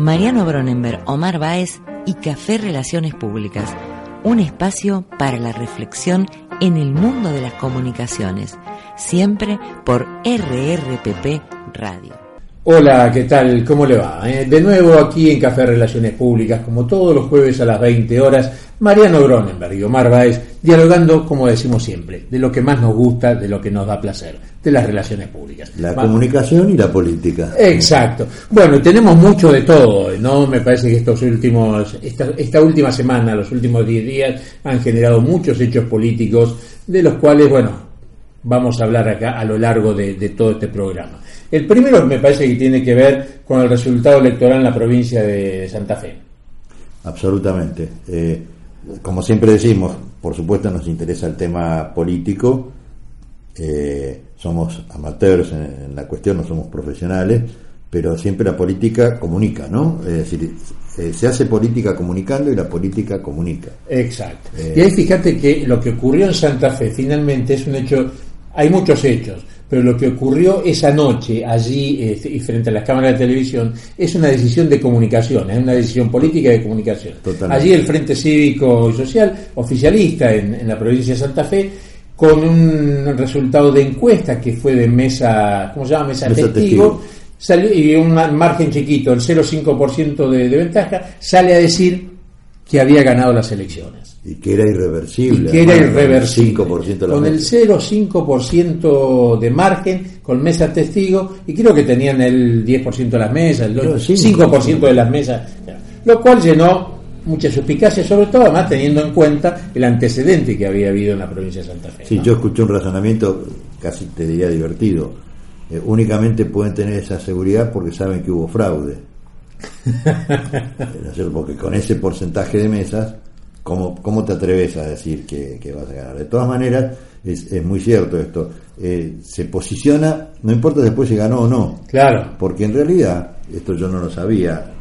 Mariano Bronenberg, Omar Báez y Café Relaciones Públicas, un espacio para la reflexión en el mundo de las comunicaciones, siempre por RRPP Radio. Hola, ¿qué tal? ¿Cómo le va? Eh, de nuevo aquí en Café Relaciones Públicas, como todos los jueves a las 20 horas, Mariano Gronenberg y Omar Baez dialogando, como decimos siempre, de lo que más nos gusta, de lo que nos da placer, de las relaciones públicas. La comunicación y la política. Exacto. Bueno, tenemos mucho de todo, ¿no? Me parece que estos últimos, esta, esta última semana, los últimos 10 días, han generado muchos hechos políticos, de los cuales, bueno, vamos a hablar acá a lo largo de, de todo este programa. El primero me parece que tiene que ver con el resultado electoral en la provincia de Santa Fe. Absolutamente. Eh, como siempre decimos, por supuesto nos interesa el tema político. Eh, somos amateurs en, la cuestión, no somos profesionales, pero siempre la política comunica, ¿no? Es decir, eh, se hace política comunicando y la política comunica. Exacto. y ahí fíjate que lo que ocurrió en Santa Fe finalmente es un hecho, hay muchos hechos, pero lo que ocurrió esa noche allí este, y frente a las cámaras de televisión es una decisión de comunicación, es una decisión política de comunicación. Allí el Frente Cívico y Social, oficialista en, la provincia de Santa Fe, con un resultado de encuesta que fue de mesa, ¿cómo se llama? Mesa, testigo, Salió, y un margen chiquito, el 0,5% de, de ventaja, sale a decir que había ganado las elecciones. Y que era irreversible. Y que era irreversible. con el 0,5% de margen, con mesas testigo, y creo que tenían el 10% de las mesas, el 5% de las mesas, lo cual llenó mucha suspicacia, sobre todo además teniendo en cuenta el antecedente que había habido en la provincia de Santa Fe. Sí, yo escuché un razonamiento casi te diría divertido. Eh, únicamente pueden tener esa seguridad porque saben que hubo fraude. porque con ese porcentaje de mesas ¿Cómo, ¿Cómo te atreves a decir que, vas a ganar? De todas maneras, es, es muy cierto esto. Eh, se posiciona, no importa después si ganó o no. Claro. Porque en realidad, esto yo no lo sabía,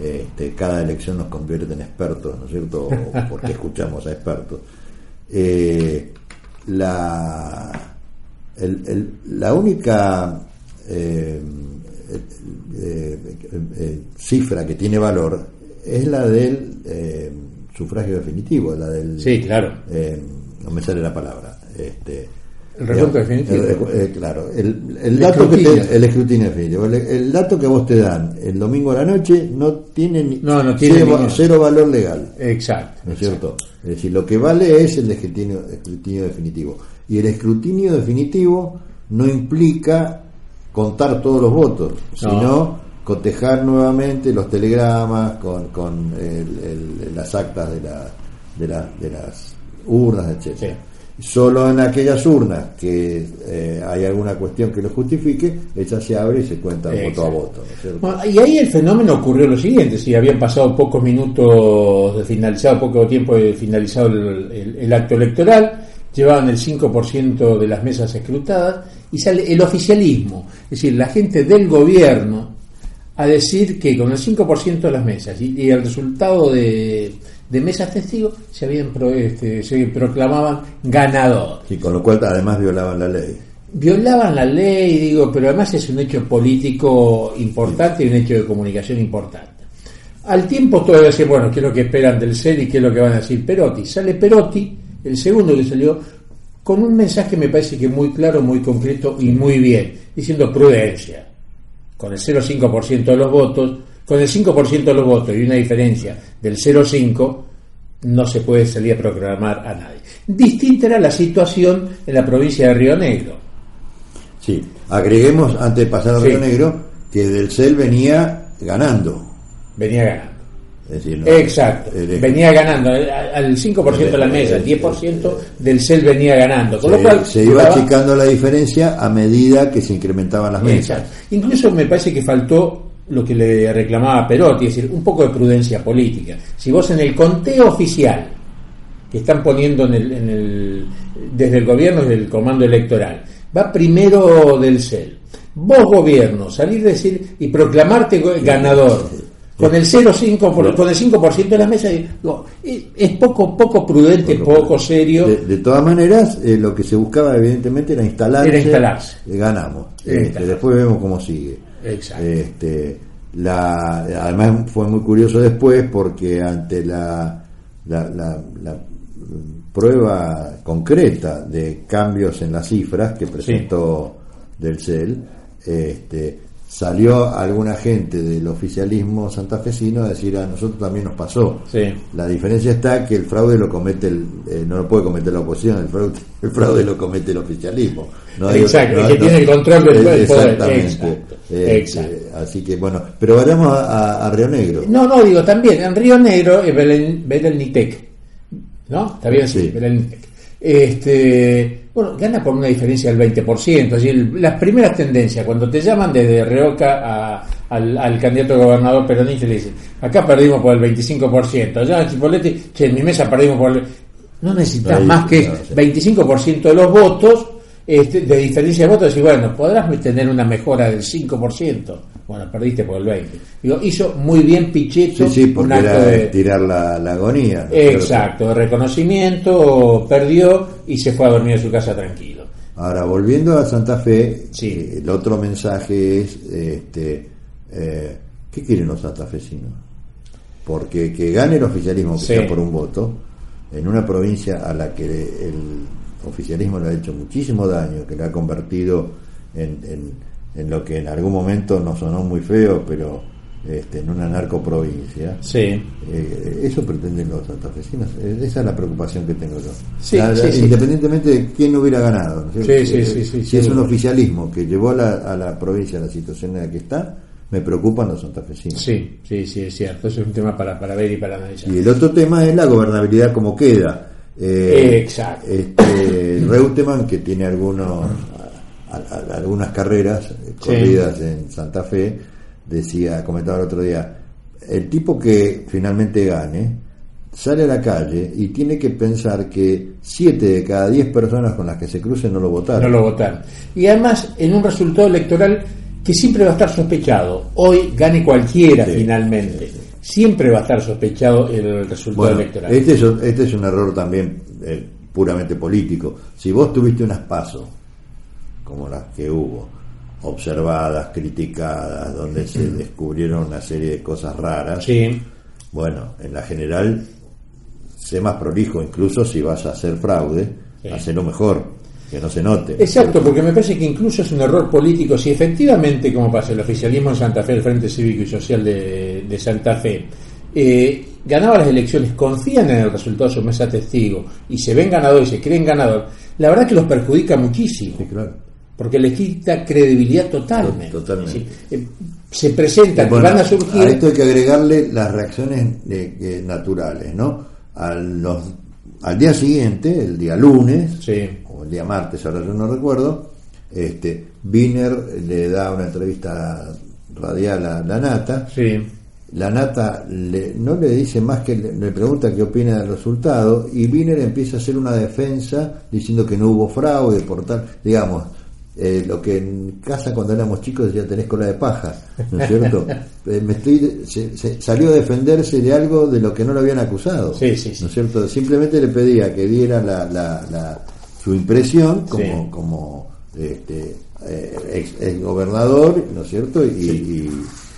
este, cada elección nos convierte en expertos, ¿no es cierto? O porque escuchamos a expertos. Eh, la, la única eh, cifra que tiene valor es la del sufragio definitivo, la del... Sí, claro. Eh, no me sale la palabra. Este, el resuelto definitivo. Eh, claro, el, el, dato escrutinio. que el escrutinio definitivo. El, dato que vos te dan el domingo a la noche no tiene, ni, no, no tiene cero, valor legal. Exacto. ¿No es cierto? Es decir, lo que vale es el escrutinio, escrutinio definitivo. Y el escrutinio definitivo no implica contar todos los votos, sino cotejar nuevamente los telegramas con, con las actas de, la, de, la, de las urnas, etcétera. Solo en aquellas urnas que eh, hay alguna cuestión que lo justifique, ella se abre y se cuenta voto a voto. y ahí el fenómeno ocurrió lo siguiente: si habían pasado pocos minutos de finalizado, poco tiempo de finalizado el, el acto electoral, llevaban el 5% de las mesas escrutadas y sale el oficialismo, es decir, la gente del gobierno a decir que con el 5% de las mesas y, el resultado de, mesas testigos se habían este, se proclamaban ganador. Y con lo cual además violaban la ley. Violaban la ley, digo, pero además es un hecho político importante y un hecho de comunicación importante. Al tiempo todavía decir, bueno, ¿qué es lo que esperan del CER y qué es lo que van a decir Perotti? Sale Perotti, el segundo que salió, con un mensaje me parece que muy claro, muy concreto y muy bien, diciendo prudencia con el 0,5% de los votos, con el 5% de los votos y una diferencia del 0,5%, no se puede salir a proclamar a nadie. Distinta era la situación en la provincia de Río Negro. Sí, agreguemos, antes de pasar a Río Negro, que del CEL venía ganando. Venía ganando. Exacto, venía ganando al 5% de la mesa, el 10% del CEL venía ganando. Con lo cual, se iba achicando la diferencia a medida que se incrementaban las mesas. Incluso me parece que faltó lo que le reclamaba Perotti, es decir, un poco de prudencia política. Si vos en el conteo oficial que están poniendo en el, desde el gobierno, desde el comando electoral, va primero del CEL. Vos, gobierno, salir a decir y proclamarte ganador con el 0,5 con el 5% de la mesa es poco poco prudente poco serio de, todas maneras eh, lo que se buscaba evidentemente era instalarse, era instalarse. ganamos este, después vemos cómo sigue Exacto. Este, la, además fue muy curioso después porque ante la, la, la, prueba concreta de cambios en las cifras que presentó del CEL, este, salió alguna gente del oficialismo santafesino a decir a nosotros también nos pasó. La diferencia está que el fraude lo comete el, eh, no lo puede cometer la oposición, el fraude, el fraude lo comete el oficialismo. exacto, que tiene el control del poder. Exactamente. Este, así que bueno, pero vayamos a, Río Negro. No, no, digo también, en Río Negro es Belén, Nitec, ¿no? Está bien, sí, Belén Este, bueno, gana por una diferencia del 20%. Así, las primeras tendencias, cuando te llaman desde Reoca al, candidato a gobernador peronista y le dicen, acá perdimos por el 25%, allá en Chipoletti, che, en mi mesa perdimos por el... No necesitas más que 25% de los votos este, de diferencia de votos y bueno, podrás tener una mejora del 5%. Bueno, perdiste por el 20%. Digo, hizo muy bien Pichetto. Sí, sí, porque era de tirar la, agonía. Exacto, de reconocimiento, perdió y se fue a dormir en su casa tranquilo. Ahora, volviendo a Santa Fe, eh, el otro mensaje es, este, eh, ¿qué quieren los santafesinos? Porque que gane el oficialismo, que sea por un voto, en una provincia a la que el oficialismo le ha hecho muchísimo daño, que le ha convertido en, en, lo que en algún momento nos sonó muy feo, pero este, en una narcoprovincia. Sí. Eh, eso pretenden los santafesinos. Eh, esa es la preocupación que tengo yo. independientemente de quién hubiera ganado. si es un oficialismo que llevó a la, a la provincia a la situación en la que está, me preocupan los santafesinos. Sí, sí, sí, es cierto. Eso es un tema para, para ver y para analizar. Y el otro tema es la gobernabilidad como queda. Eh, Exacto. Este, Reutemann, que tiene algunos, algunas carreras corridas en Santa Fe, decía, comentaba el otro día, el tipo que finalmente gane sale a la calle y tiene que pensar que siete de cada diez personas con las que se crucen no lo votaron. No lo votaron. Y además, en un resultado electoral que siempre va a estar sospechado, hoy gane cualquiera finalmente siempre va a estar sospechado el resultado electoral. Este es, este es un error también eh, puramente político. Si vos tuviste unas pasos, como las que hubo, observadas, criticadas, donde se descubrieron una serie de cosas raras, bueno, en la general, sé más prolijo, incluso si vas a hacer fraude, sí. lo mejor que no se note. Exacto, porque me parece que incluso es un error político si efectivamente, como pasa el oficialismo en Santa Fe, el Frente Cívico y Social de, Santa Fe, eh, ganaba las elecciones, confían en el resultado de su mesa testigo y se ven ganadores y se creen ganador, la verdad que los perjudica muchísimo. Porque les quita credibilidad totalmente. Totalmente. Eh, se presentan van a surgir. A esto hay que agregarle las reacciones naturales, ¿no? A los, al día siguiente, el día lunes, sí el día martes, ahora yo no recuerdo, este, Wiener le da una entrevista radial a la Nata. La Nata le, no le dice más que le, pregunta qué opina del resultado y Wiener empieza a hacer una defensa diciendo que no hubo fraude, por tal, digamos, eh, lo que en casa cuando éramos chicos ya tenés cola de paja, ¿no es cierto? Eh, me estoy, se, salió a defenderse de algo de lo que no lo habían acusado, ¿no es cierto? Simplemente le pedía que diera la, la su impresión como, como este, eh, ex, gobernador, ¿no es cierto? Y,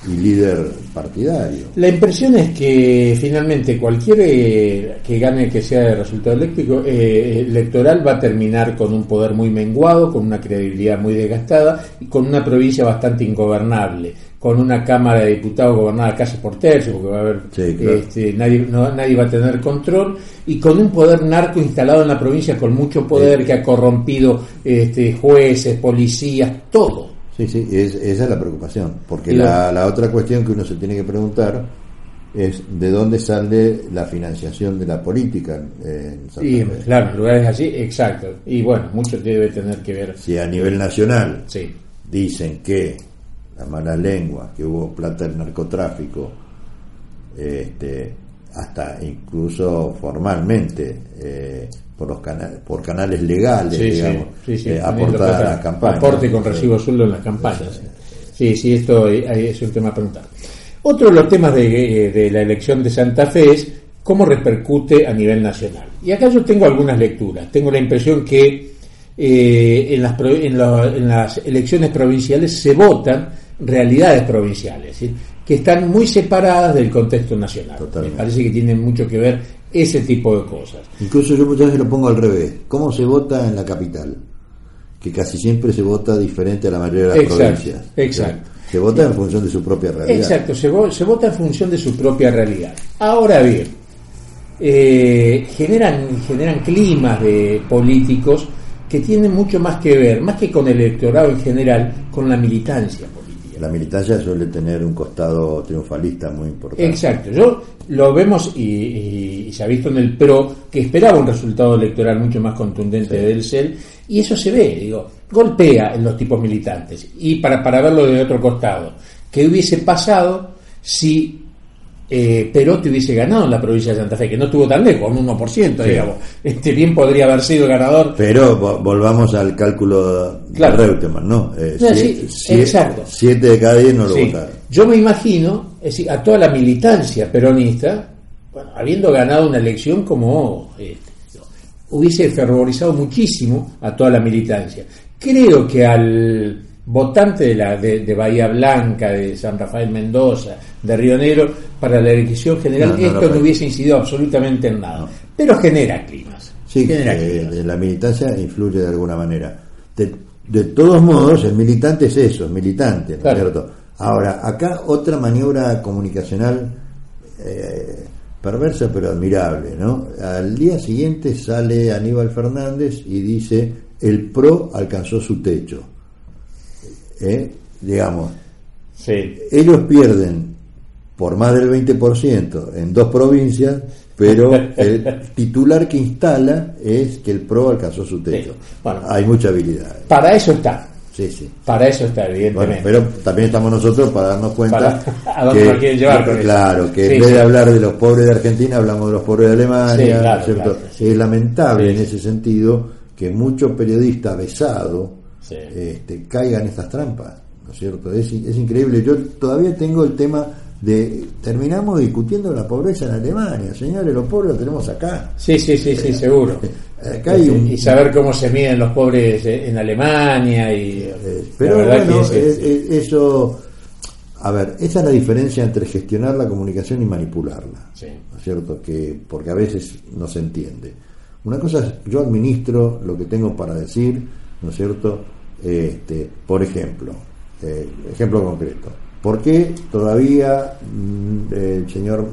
líder partidario. La impresión es que finalmente cualquier eh, que gane que sea de resultado eléctrico, eh, electoral va a terminar con un poder muy menguado, con una credibilidad muy desgastada y con una provincia bastante ingobernable con una Cámara de Diputados gobernada casi por tercio, porque va a haber este, nadie, nadie va a tener control, y con un poder narco instalado en la provincia con mucho poder que ha corrompido este, jueces, policías, todo. Sí, sí, esa es la preocupación, porque la, la otra cuestión que uno se tiene que preguntar es de dónde sale la financiación de la política en Santa sí, claro, lugares así, exacto. Y bueno, mucho debe tener que ver. Si a nivel nacional sí. dicen que la mala lengua, que hubo plata del narcotráfico, este, hasta incluso formalmente eh, por los canales, por canales legales, digamos, eh, aportar a la campaña. Aporte con recibo sueldo en las campañas. Sí, sí, esto es un tema a preguntar. Otro de los temas de, de la elección de Santa Fe es cómo repercute a nivel nacional. Y acá yo tengo algunas lecturas. Tengo la impresión que eh, en, las, en, las elecciones provinciales se votan realidades provinciales, ¿sí? Que están muy separadas del contexto nacional. Totalmente. Me parece que tienen mucho que ver ese tipo de cosas. Incluso yo muchas veces lo pongo al revés. ¿Cómo se vota en la capital? Que casi siempre se vota diferente a la mayoría de las Exacto, provincias. exacto. Se vota en función de su propia realidad. Exacto, se, vo- se vota en función de su propia realidad. Ahora bien, eh, generan, generan climas de políticos que tienen mucho más que ver, más que con el electorado en general, con la militancia. La militancia suele tener un costado triunfalista muy importante. Exacto, yo lo vemos y, y- y se ha visto en el PRO que esperaba un resultado electoral mucho más contundente del CEL y eso se ve, digo, golpea en los tipos militantes. Y para, para verlo de otro costado, ¿qué hubiese pasado si eh, Perotti hubiese ganado en la provincia de Santa Fe, que no estuvo tan lejos, un 1%, digamos? Este bien podría haber sido ganador. Pero vo- volvamos al cálculo Claro. de Reutemann, ¿no? Eh, No, sie- sí, exacto. Siete de cada diez no lo Sí. votaron. Yo me imagino, es decir, a toda la militancia peronista, bueno, habiendo ganado una elección como este, hubiese fervorizado muchísimo a toda la militancia. Creo que al votante de, la, de, de Bahía Blanca, de San Rafael Mendoza, de Río Negro, para la elección general, No, no, esto no, hubiese incidido absolutamente en nada. Pero genera climas. Sí, genera que climas. la militancia influye de alguna manera. De, de todos modos, el militante es eso, es militante, ¿no es Claro. cierto? Ahora, acá otra maniobra comunicacional eh, perversa pero admirable, ¿no? Al día siguiente sale Aníbal Fernández y dice, el PRO alcanzó su techo. ¿Eh? Digamos, Sí. ellos pierden por más del 20% en dos provincias, pero el titular que instala es que el PRO alcanzó su techo. Sí. Bueno. Hay mucha habilidad. Para eso está. Sí, sí. Para eso está, Bueno, evidentemente. pero también estamos nosotros para darnos cuenta Para- a dónde nos quieren llevar con eso. claro, que Sí, en vez de hablar de los pobres de Argentina, hablamos de los pobres de Alemania. Es lamentable en ese sentido que muchos periodistas besados Sí. este, caigan en estas trampas, ¿no es cierto? Es, es increíble. Yo todavía tengo el tema de terminamos discutiendo la pobreza en Alemania, señores, los pobres los tenemos acá. Sí, sí, sí, sí, seguro. Acá hay un- Y saber cómo se miden los pobres eh, en Alemania y Eh, pero bueno, que es, eh, eh, eso, a ver, esa es la diferencia entre gestionar la comunicación y manipularla, Sí. ¿no es cierto? Que porque a veces no se entiende. Una cosa es, yo administro lo que tengo para decir, ¿no es cierto? Este, por ejemplo, eh, ejemplo concreto, ¿por qué todavía mm, el señor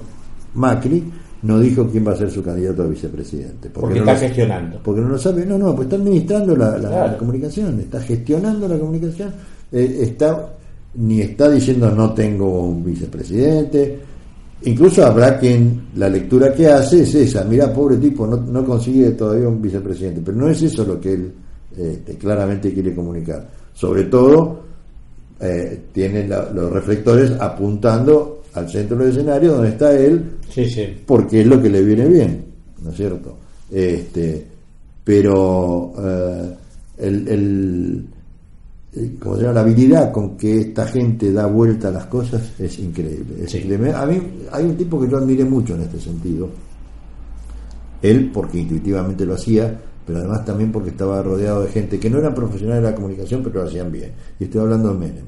Macri no dijo quién va a ser su candidato a vicepresidente? porque no está lo- gestionando. porque no lo sabe, no, no, pues está administrando la, la- Claro. la comunicación, está gestionando la comunicación, eh, está ni está diciendo no tengo un vicepresidente, incluso habrá quien la lectura que hace es esa, mira pobre tipo, no, no consigue todavía un vicepresidente, pero no es eso lo que él este, claramente quiere comunicar. Sobre todo eh, tiene la- los reflectores apuntando al centro del escenario donde está él Sí, sí. porque es lo que le viene bien, ¿no es cierto? Este, pero eh, el, el- el- ¿cómo se llama? la habilidad con que esta gente da vuelta a las cosas es increíble. Es Sí. increíble. A mí hay un tipo que yo admiré mucho en este sentido. Él porque intuitivamente lo hacía, pero además también porque estaba rodeado de gente que no eran profesionales de la comunicación, pero lo hacían bien. Y estoy hablando de Menem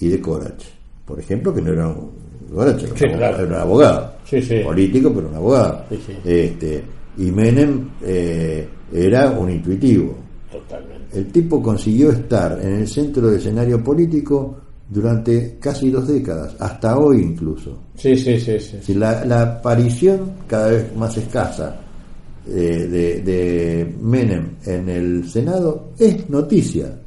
y de Corach, por ejemplo, que no era un Corach era, Sí, un, claro. era un abogado, Sí, sí. político, pero un abogado. Este, y Menem eh, era un intuitivo. Totalmente. El tipo consiguió estar en el centro del escenario político durante casi dos décadas, hasta hoy incluso. Sí, sí, sí, sí. La, la aparición cada vez más escasa de, de Menem en el Senado es noticia.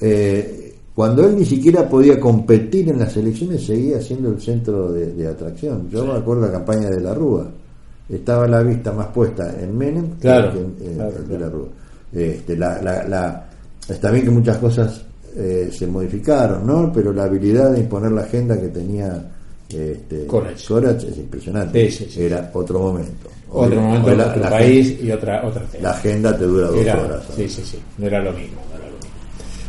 Eh, cuando él ni siquiera podía competir en las elecciones, seguía siendo el centro de, de atracción. Yo me acuerdo la campaña de la Rúa. Estaba la vista más puesta en Menem que Claro, en, en- claro, de claro. la Rúa. Este, la, la, la- está bien que muchas cosas eh, se modificaron, ¿no? Pero la habilidad de imponer la agenda que tenía este, Corach. Corach es impresionante. Sí, sí, sí. Era otro momento. Otro momento, la- otro la país y otra otra. La agenda te dura dos Era- horas. ¿no? sí, sí, sí, no era lo mismo, no era lo mismo.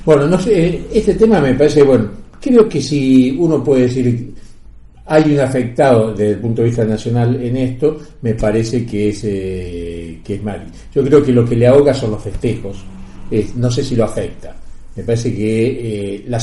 Bueno, no sé, este tema me parece, bueno, creo que si uno puede decir hay un afectado desde el punto de vista nacional en esto, me parece que es eh, que es Macri. Yo creo que lo que le ahoga son los festejos, Es- no sé si lo afecta. Me parece que eh, la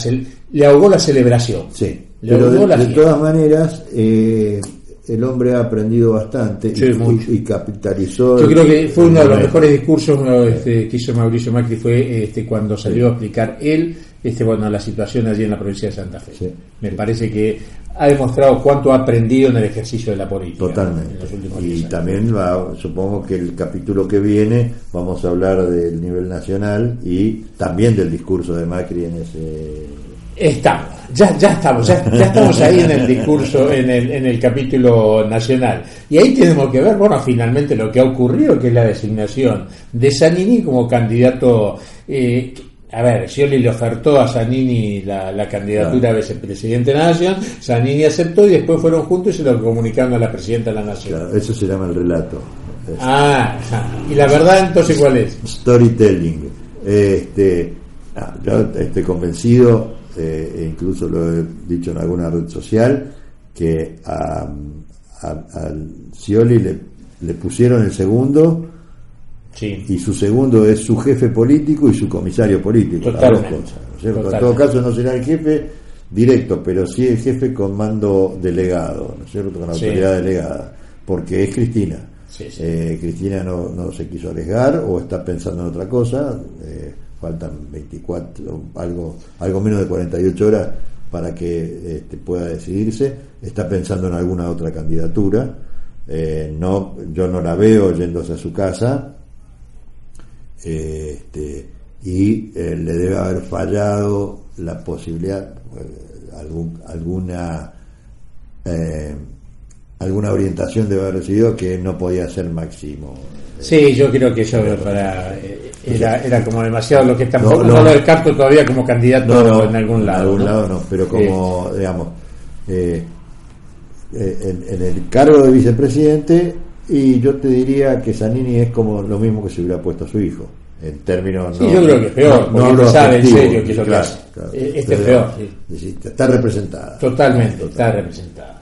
le ahogó la celebración. Sí, Le ahogó de, la de fiesta. todas maneras, eh, el hombre ha aprendido bastante Sí, y, capitalizó. Yo creo que fue uno de los mejores discursos este, que hizo Mauricio Macri fue este, cuando salió a explicar él este, bueno, la situación allí en la provincia de Santa Fe. Sí. Me parece que ha demostrado cuánto ha aprendido en el ejercicio de la política. Totalmente. Y 10 años. también va, supongo que el capítulo que viene vamos a hablar del nivel nacional y también del discurso de Macri en ese. Estamos, ya, ya estamos, ya, ya estamos ahí en el discurso, en el, en el capítulo nacional. Y ahí tenemos que ver, bueno, finalmente lo que ha ocurrido, que es la designación de Zanini como candidato. eh, a ver, Scioli le ofertó a Zanini la, la candidatura a vicepresidente de la Nación, Zanini aceptó y después fueron juntos y se lo comunicaron a la presidenta de la Nación. Claro, eso se llama el relato. Ah, y la verdad entonces cuál es? storytelling. Este, ah, yo estoy convencido, eh, e incluso lo he dicho en alguna red social, que a, a- Scioli le, le pusieron el segundo Sí. y su segundo es su jefe político y su comisario político. las dos cosas, ¿no es cierto? En todo caso no será el jefe directo, pero sí el jefe con mando delegado, ¿no es cierto? Con Sí. autoridad delegada, porque es Cristina. Sí. Eh, Cristina no, no se quiso arriesgar o está pensando en otra cosa. eh, faltan 24, algo, algo menos de 48 horas para que este, pueda decidirse. Está pensando en alguna otra candidatura. Eh, no, yo no la veo yéndose a su casa. Eh, este, y eh, le debe haber fallado la posibilidad, eh, algún, alguna eh, alguna orientación debe haber recibido que no podía ser máximo. Sí, yo creo que eso para, era, era como demasiado lo que tampoco No, no, no. lo descarto todavía como candidato en algún lado. En algún lado no, pero como, digamos, eh, en, en el cargo de vicepresidente, y yo te diría que Zanini es como lo mismo que se hubiera puesto a su hijo, en términos. Sí, no- yo creo que es peor, porque hablo sabe en serio qué es lo que hace. claro. Eh, este es peor, sí. Está representada. Totalmente, está representada.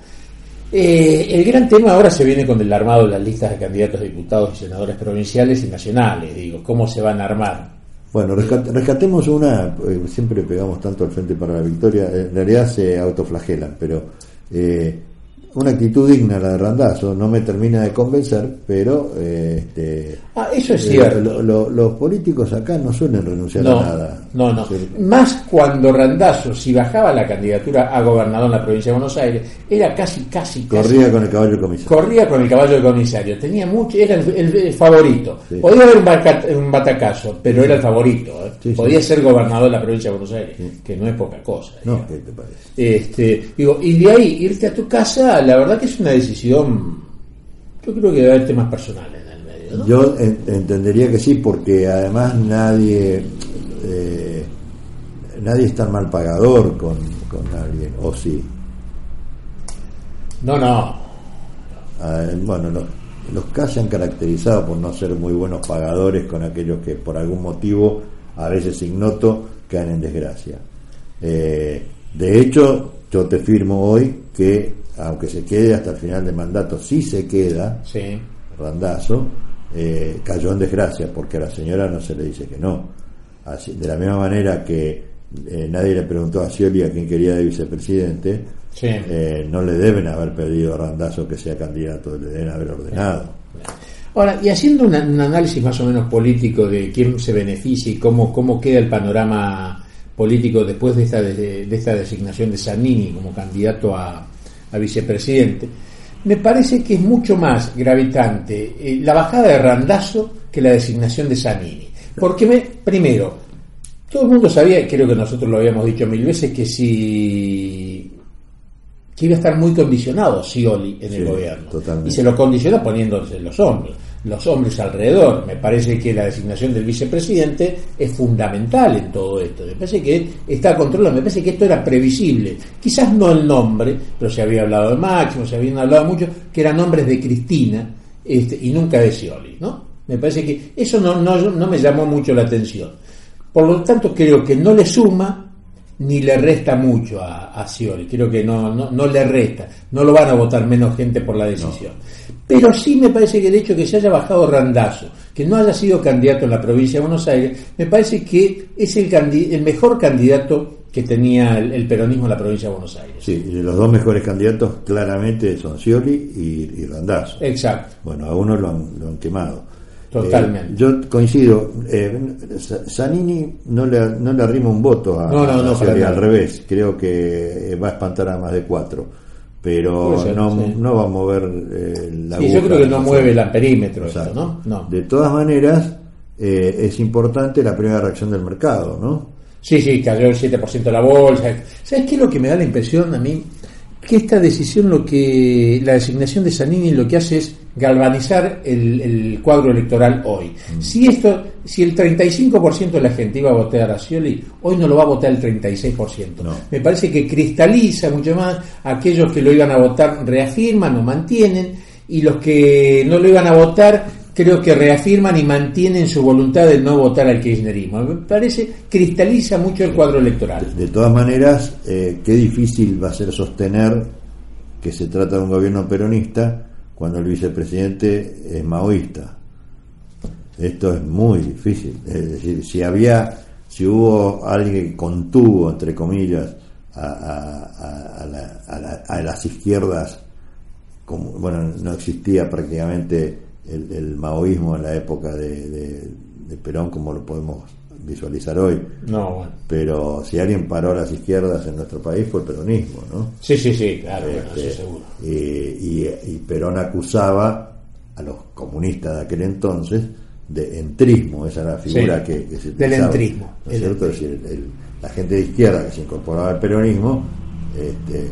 Eh, el gran tema ahora se viene con el armado de las listas de candidatos a diputados y senadores provinciales y nacionales. Digo, ¿cómo se van a armar? Bueno, rescat- rescatemos una, eh, siempre pegamos tanto al Frente para la Victoria, en realidad se autoflagelan, pero eh, una actitud digna la de Randazo, no me termina de convencer, pero eh, este, Ah, eso es eh, cierto. lo- lo- los políticos acá no suelen renunciar No, a nada. no, no. Sí. Más cuando Randazzo, si bajaba la candidatura a gobernador en la provincia de Buenos Aires, era casi, casi, casi Corría con el caballo de comisario. corría con el caballo de comisario, tenía mucho, era el, el- el favorito. Sí. Podía haber un, baca- un batacazo, pero era el favorito. ¿eh? Podía ser gobernador de la provincia de Buenos Aires, que no es poca cosa. No. ¿qué te parece? Este, digo, y de ahí irte a tu casa, la verdad que es una decisión, yo creo que debe haber temas personales en el medio. ¿no? Yo en- entendería que sí, porque además nadie eh, nadie es tan mal pagador con, con alguien, o sí. No, no, Ah, bueno, los, los K se han caracterizado por no ser muy buenos pagadores con aquellos que por algún motivo, a veces ignoto, caen en desgracia. Eh, de hecho, yo te firmo hoy que, aunque se quede hasta el final del mandato, si se queda, sí. Randazo, eh, cayó en desgracia, porque a la señora no se le dice que no. Así, de la misma manera que eh, nadie le preguntó a Scioli a quién quería de vicepresidente, Sí. eh, no le deben haber pedido a Randazo que sea candidato, le deben haber ordenado. Ahora, y haciendo un análisis más o menos político de quién se beneficia y cómo, cómo queda el panorama político después de esta, de, de esta designación de Zanini como candidato a, a vicepresidente, me parece que es mucho más gravitante eh, la bajada de Randazzo que la designación de Zanini. Porque, me, primero, todo el mundo sabía, creo que nosotros lo habíamos dicho mil veces, que si que iba a estar muy condicionado Scioli en el gobierno. totalmente. Y se lo condicionó poniéndose los hombres, los hombres alrededor. Me parece que la designación del vicepresidente es fundamental en todo esto. Me parece que está controlado, me parece que esto era previsible. Quizás no el nombre, pero se había hablado de Máximo, se habían hablado mucho, que eran nombres de Cristina este, y nunca de Scioli, ¿no? Me parece que eso no, no, no me llamó mucho la atención. Por lo tanto, creo que no le suma ni le resta mucho a, a Scioli. Creo que no, no, no le resta. No lo van a votar menos gente por la decisión. Pero sí me parece que el hecho que se haya bajado Randazo que no haya sido candidato en la provincia de Buenos Aires, me parece que es el, el mejor candidato que tenía el, peronismo en la provincia de Buenos Aires. Sí, los dos mejores candidatos claramente son Scioli y, y Randazzo. Exacto. Bueno, a uno lo han, quemado. Totalmente. Eh, yo coincido, eh, Zanini no le, no le arrima un voto a, no, no, no, al revés, creo que va a espantar a más de cuatro, pero no, no va a mover eh, la Sí, yo creo que no mueve el perímetro, ¿no? ¿no? De todas maneras, eh, es importante la primera reacción del mercado, ¿no? Sí, sí, cayó el 7% de la bolsa. ¿Sabes qué es lo que me da la impresión a mí? Que esta decisión, lo que la designación de Sanini lo que hace es galvanizar el, cuadro electoral hoy. Mm. Si esto, si el 35% de la gente iba a votar a Scioli, hoy no lo va a votar el 36%. Me parece que cristaliza mucho más. Aquellos que lo iban a votar reafirman o mantienen, y los que no lo iban a votar creo que reafirman y mantienen su voluntad de no votar al kirchnerismo. Me parece cristaliza mucho el cuadro electoral. De todas maneras, eh, qué difícil va a ser sostener que se trata de un gobierno peronista cuando el vicepresidente es maoísta. Esto es muy difícil. Es decir, si había, si hubo alguien que contuvo, entre comillas, a, las izquierdas, bueno, no existía prácticamente el, maoísmo en la época de, Perón como lo podemos visualizar hoy. No, bueno. Pero si alguien paró a las izquierdas en nuestro país fue el peronismo, ¿no? Sí, sí, sí, claro, este, seguro. Y, Perón acusaba a los comunistas de aquel entonces de entrismo, esa era la figura que, se Del entrismo. ¿no es cierto? decir, la gente de izquierda que se incorporaba al peronismo este,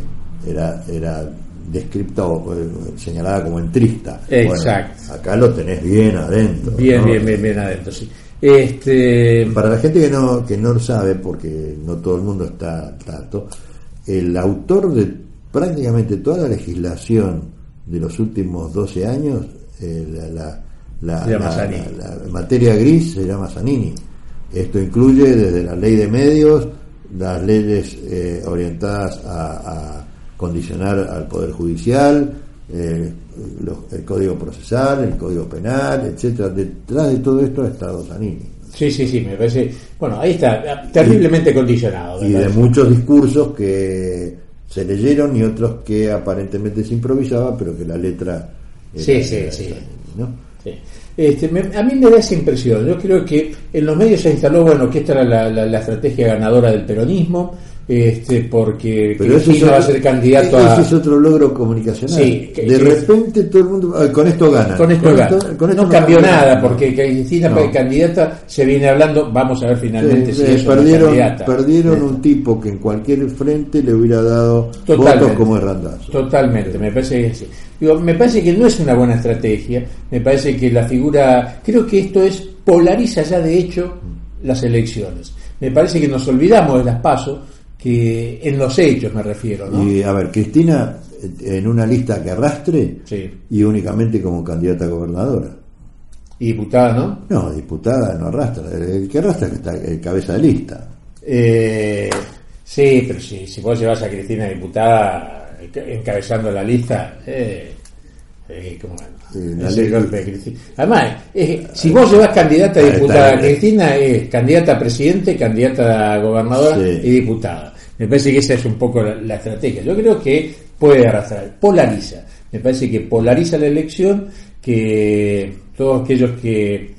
era, era descripto, eh, señalada como entrista. Exacto. acá lo tenés bien adentro. Bien, bien, bien, bien adentro, sí. Este... Para la gente que no, que no lo sabe, porque no todo el mundo está tanto, el autor de prácticamente toda la legislación de los últimos 12 años, eh, la, la, la, materia gris se llama Zanini. Esto incluye desde la ley de medios, las leyes eh, orientadas a condicionar al Poder Judicial, eh, el Código Procesal, el Código Penal, etcétera. Detrás de todo esto ha estado Zanini. Sí, sí, sí, me parece. Bueno, ahí está, terriblemente condicionado. Y de muchos discursos que se leyeron y otros que aparentemente se improvisaba, pero que la letra. sí, sí, sí. Este, a mí me da esa impresión. Yo creo que en los medios se instaló, bueno, que esta era la estrategia ganadora del peronismo este, porque Pero Cristina va a ser candidato a... Ese es otro logro comunicacional. de repente todo el mundo... con esto gana. Con esto gana. no, cambió nada, porque Cristina no. candidata se viene hablando, vamos a ver finalmente si es perdieron, Perdieron un tipo que en cualquier frente le hubiera dado votos como Herrandazo. Totalmente, me parece que Digo, me parece que no es una buena estrategia, me parece que la figura... Creo que esto es polariza ya de hecho las elecciones. Me parece que nos olvidamos de las pasos que en los hechos me refiero. ¿no? Y a ver, Cristina en una lista que arrastre y únicamente como candidata a gobernadora. ¿Y diputada no? No, diputada no arrastra. El que arrastra que está el cabeza de lista. Eh, sí, pero si, si vos llevas a Cristina diputada encabezando la lista, eh, eh, Además, si vos llevas candidata a diputada, Cristina es candidata a presidente, candidata a gobernadora y diputada. Me parece que esa es un poco la, estrategia. Yo creo que puede arrastrar, polariza. Me parece que polariza la elección, que todos aquellos que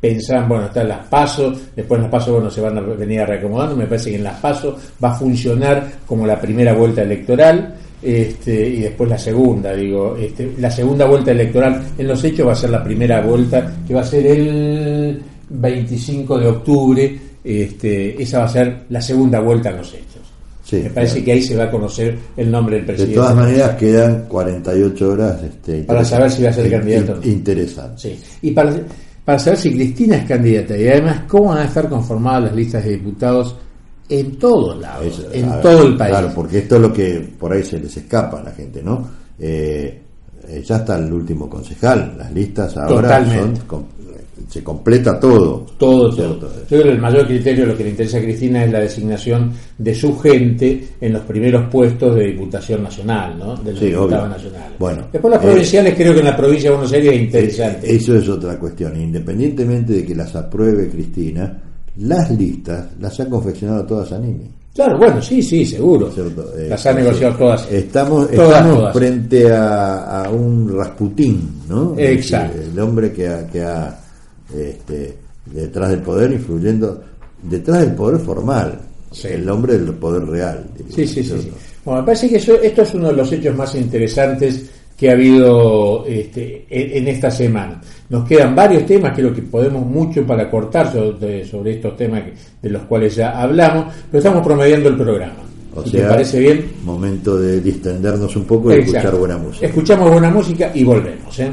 pensaban, bueno, están las pasos, después en las pasos, bueno, se van a venir a reacomodando, me parece que en las pasos va a funcionar como la primera vuelta electoral este, y después la segunda, digo, este, la segunda vuelta electoral en los hechos va a ser la primera vuelta, que va a ser el 25 de octubre, este, esa va a ser la segunda vuelta en los hechos. Me parece que ahí se va a conocer el nombre del presidente. De todas maneras, quedan 48 horas este, para saber si va a ser candidato. Interesante. Sí. Y para, para saber si Cristina es candidata y además cómo van a estar conformadas las listas de diputados en todos lados, en todo el país. Claro, porque esto es lo que por ahí se les escapa a la gente, ¿no? Eh, eh, ya está el último concejal, las listas ahora son se completa todo. Todo, todo. Yo creo que el mayor criterio, lo que le interesa a Cristina es la designación de su gente en los primeros puestos de diputación nacional, ¿no? De los Sí, diputados nacionales. Bueno, Después las eh, provinciales, creo que en la provincia de Buenos Aires es interesante. Eso es otra cuestión. Independientemente de que las apruebe Cristina, las listas las ha confeccionado todas Zanini. Claro, bueno, sí, sí, seguro. ¿cierto? Eh, Las ha negociado todas. Estamos, Todas, estamos todas. frente a, a un Rasputín, ¿no? Exacto. El hombre que ha, que ha este, detrás del poder, influyendo, detrás del poder formal, Sí. el hombre del poder real. Sí, sí, sí. Bueno, me parece que eso- esto es uno de los hechos más interesantes que ha habido este, en, en esta semana. Nos quedan varios temas, creo que podemos mucho para cortar sobre, sobre estos temas que- de los cuales ya hablamos, pero estamos promediando el programa. O Si sea, ¿Te parece bien? momento de distendernos un poco y Exacto. escuchar buena música. Escuchamos buena música y volvemos. ¿eh?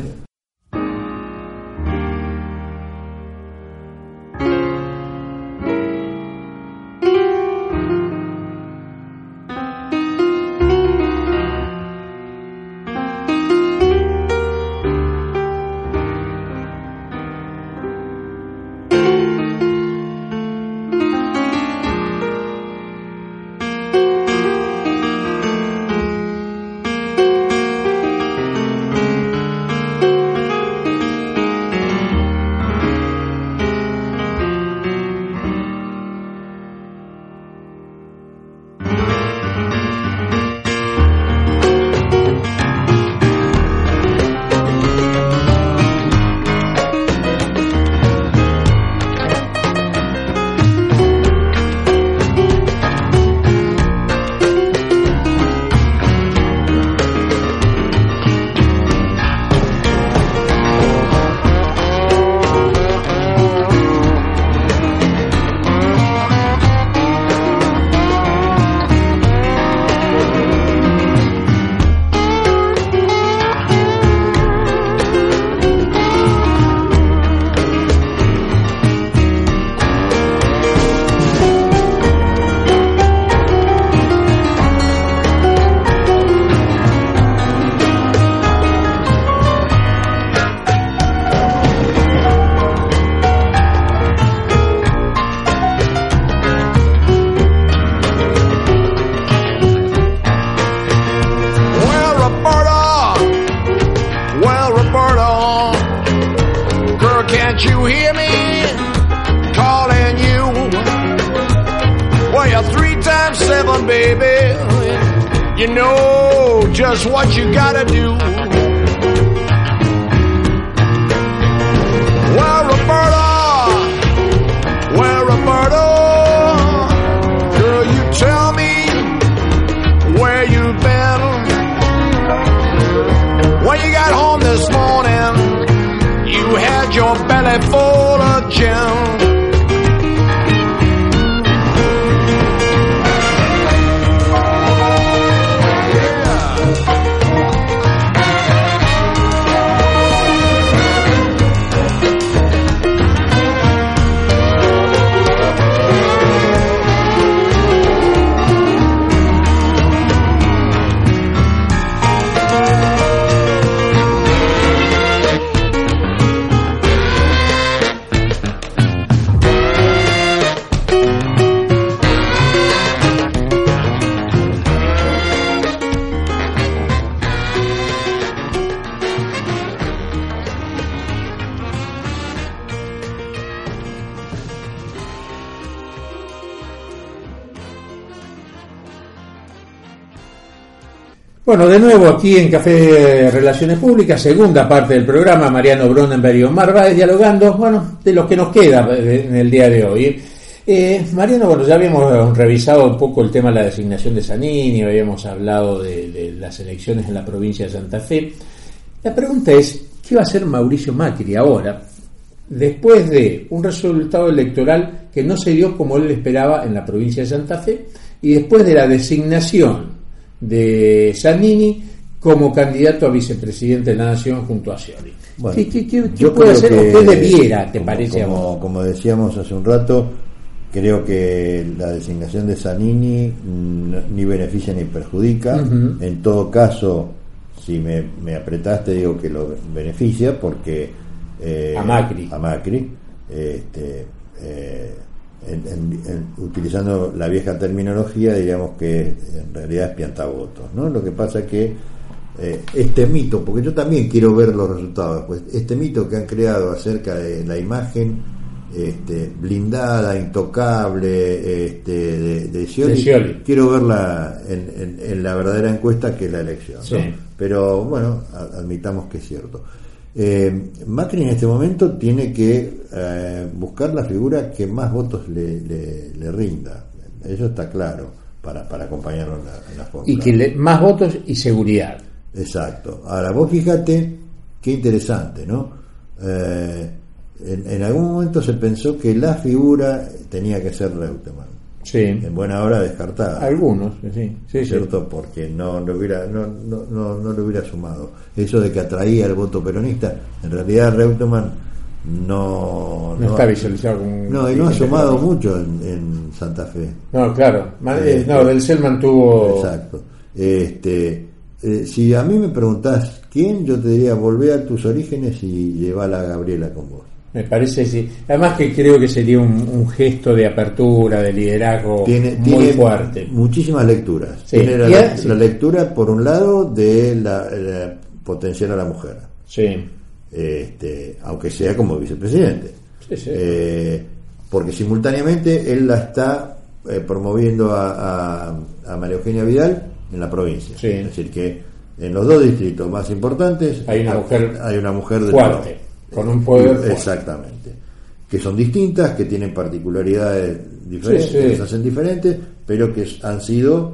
Times seven, baby. You know just what you gotta do. Well, Roberta, well, Roberta, girl, you tell me where you've been. When you got home this morning, you had your belly full of gin. Bueno, de nuevo aquí en Café Relaciones Públicas, segunda parte del programa, Mariano Bronenberg y Omar Báez dialogando, bueno, de lo que nos queda eh, en el día de hoy. Eh, Mariano, bueno, ya habíamos revisado un poco el tema de la designación de Zanini, habíamos hablado de, de las elecciones en la provincia de Santa Fe. La pregunta es, ¿qué va a hacer Mauricio Macri ahora, después de un resultado electoral que no se dio como él esperaba en la provincia de Santa Fe y después de la designación de Zanini como candidato a vicepresidente de la Nación junto a Scioli? Bueno, ¿Qué, qué- qué- qué yo puede creo hacer que, qué debiera, te como- parece a como, vos? como decíamos hace un rato, creo que la designación de Zanini mm, ni beneficia ni perjudica. En todo caso, si me, me apretaste, digo que lo beneficia porque eh, A Macri. a Macri, este, eh, en- en- utilizando la vieja terminología, digamos que en realidad es piantavotos, ¿no? Lo que pasa es que eh, este mito, porque yo también quiero ver los resultados, pues este mito que han creado acerca de la imagen este, blindada, intocable, este, de, de Scioli, De Scioli. quiero verla en, en- en la verdadera encuesta que es la elección. Pero bueno, admitamos que es cierto. Eh, Macri en este momento tiene que eh, buscar la figura que más votos le, le- le rinda. Eso está claro para, para acompañarlo en la, en la. Y que le- más votos y seguridad. Exacto. Ahora, vos fíjate qué interesante, ¿no? Eh, en, en algún momento se pensó que la figura tenía que ser Reutemann. Sí. En buena hora descartada. Algunos, sí, sí. sí. ¿cierto? Porque no le hubiera no, no, no, no le hubiera sumado. Eso de que atraía el voto peronista, en realidad Reutemann no, No, está visualizado como No, y no ha sumado mucho en, en Santa Fe. No, claro. Eh, no, del Selman tuvo. Exacto. Este, eh, si a mí me preguntás quién, yo te diría volver a tus orígenes y llevar a Gabriela con vos. Me parece, sí. Además que creo que sería un, un gesto de apertura, de liderazgo Tiene, muy tiene fuerte. muchísimas lecturas. Sí. Tiene la, lectura, por un lado, de la, la potenciar a la mujer. Sí. este, aunque sea como vicepresidente. Sí, sí. Eh, porque simultáneamente él la está eh, promoviendo a, a- a María Eugenia Vidal en la provincia. Sí. Es decir, que en los dos distritos más importantes Hay una mujer hay una mujer del fuerte. Con un poder fuerte. Exactamente. Que son distintas, que tienen particularidades diferentes, Sí, sí. que hacen diferentes, pero que han sido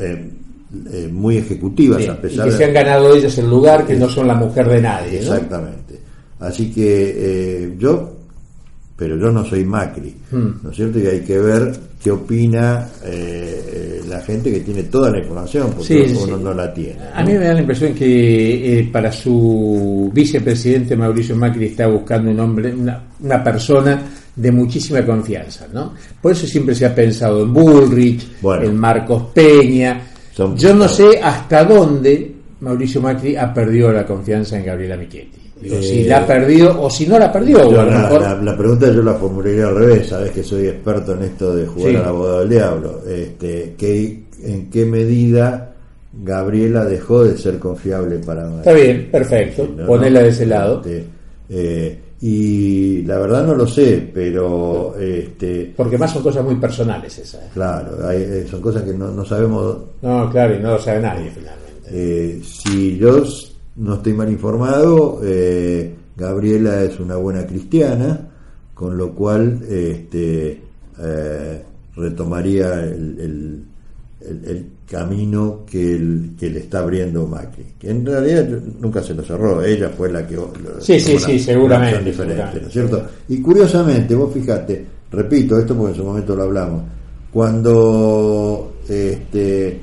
eh, eh, muy ejecutivas a Y pesar que de se han ganado ellas el lugar, que no son la mujer de nadie. ¿no? Exactamente. Así que eh, yo, pero yo no soy Macri, Hmm. ¿no es cierto? Y hay que ver qué opina eh, la gente que tiene toda la información, porque Sí, uno sí. no la tiene. ¿no? A mí me da la impresión que eh, para su vicepresidente Mauricio Macri está buscando un hombre, una, una persona de muchísima confianza, ¿no? Por eso siempre se ha pensado en Bullrich, Bueno. en Marcos Peña. Yo no sé hasta dónde Mauricio Macri ha perdido la confianza en Gabriela Michetti. Digo, Eh, si la ha perdido o si no la ha perdido, o Yo la, mejor- la- la pregunta yo la formularía al revés, sabes que soy experto en esto de jugar Sí. al abogado del diablo. Este, ¿qué- ¿En qué medida Gabriela dejó de ser confiable para Está bien, perfecto, ¿no? ponela de ese lado. Este, eh, y la verdad no lo sé, pero este, Porque más son cosas muy personales esas. ¿eh? claro, hay- son cosas que no, no sabemos. No, claro, y no lo sabe nadie finalmente. eh, si yo no estoy mal informado, eh, Gabriela es una buena cristiana, con lo cual este, eh, retomaría el, el- el- el camino que, el- que le está abriendo Macri, que en realidad nunca se lo cerró, ella fue la que... Sí, sí, sí, seguramente, diferente. ¿no es cierto? Y curiosamente, vos fijate, repito esto porque en su momento lo hablamos, cuando este,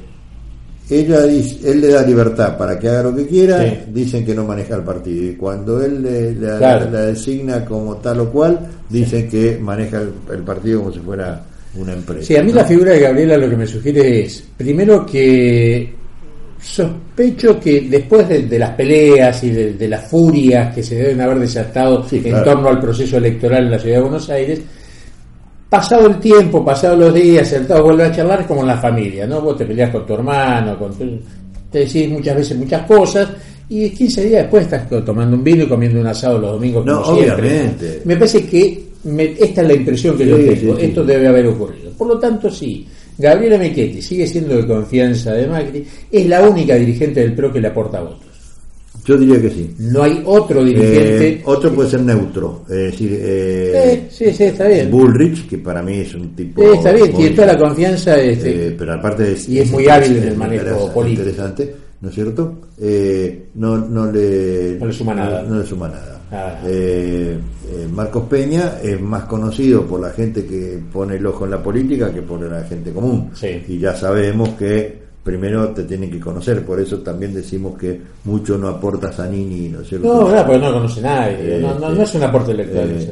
ella dice, él le da libertad para que haga lo que quiera, Sí. dicen que no maneja el partido. Y cuando él le, le- Claro. la designa como tal o cual, dicen que maneja el, el partido como si fuera una empresa. Sí, a mí ¿no? la figura de Gabriela lo que me sugiere es, primero que sospecho que después de, de las peleas y de, de las furias que se deben haber desatado Sí, en claro. torno al proceso electoral en la ciudad de Buenos Aires, pasado el tiempo, pasados los días, sentados vuelve a charlar, es como en la familia, ¿no? Vos te peleas con tu hermano, con tu- te decís muchas veces muchas cosas, y 15 días después estás tomando un vino y comiendo un asado los domingos No, como siempre. obviamente. Me parece que me- esta es la impresión que Sí, yo tengo. sí. Esto debe haber ocurrido. Por lo tanto, sí, Gabriela Michetti sigue siendo de confianza de Macri, es la única dirigente del PRO que le aporta votos. Yo diría que sí. No hay otro dirigente. Eh, otro puede ser neutro, es decir, eh, Eh, sí, sí, está bien. Bullrich, que para mí es un tipo... Sí, está bien, tiene toda la confianza. Este, Eh, pero aparte es, Y es muy hábil en el manejo político. interesante ¿no es cierto? Eh, no, no le No le suma nada. no, no le suma nada. Nada. Eh, eh, Marcos Peña es más conocido por la gente que pone el ojo en la política que por la gente común Sí. y ya sabemos que primero te tienen que conocer por eso también decimos que mucho no aporta Zanini ¿no es cierto? no, no, porque no conoce nadie. Eh, no, no, eh, no es un aporte electoral. Eh, eso.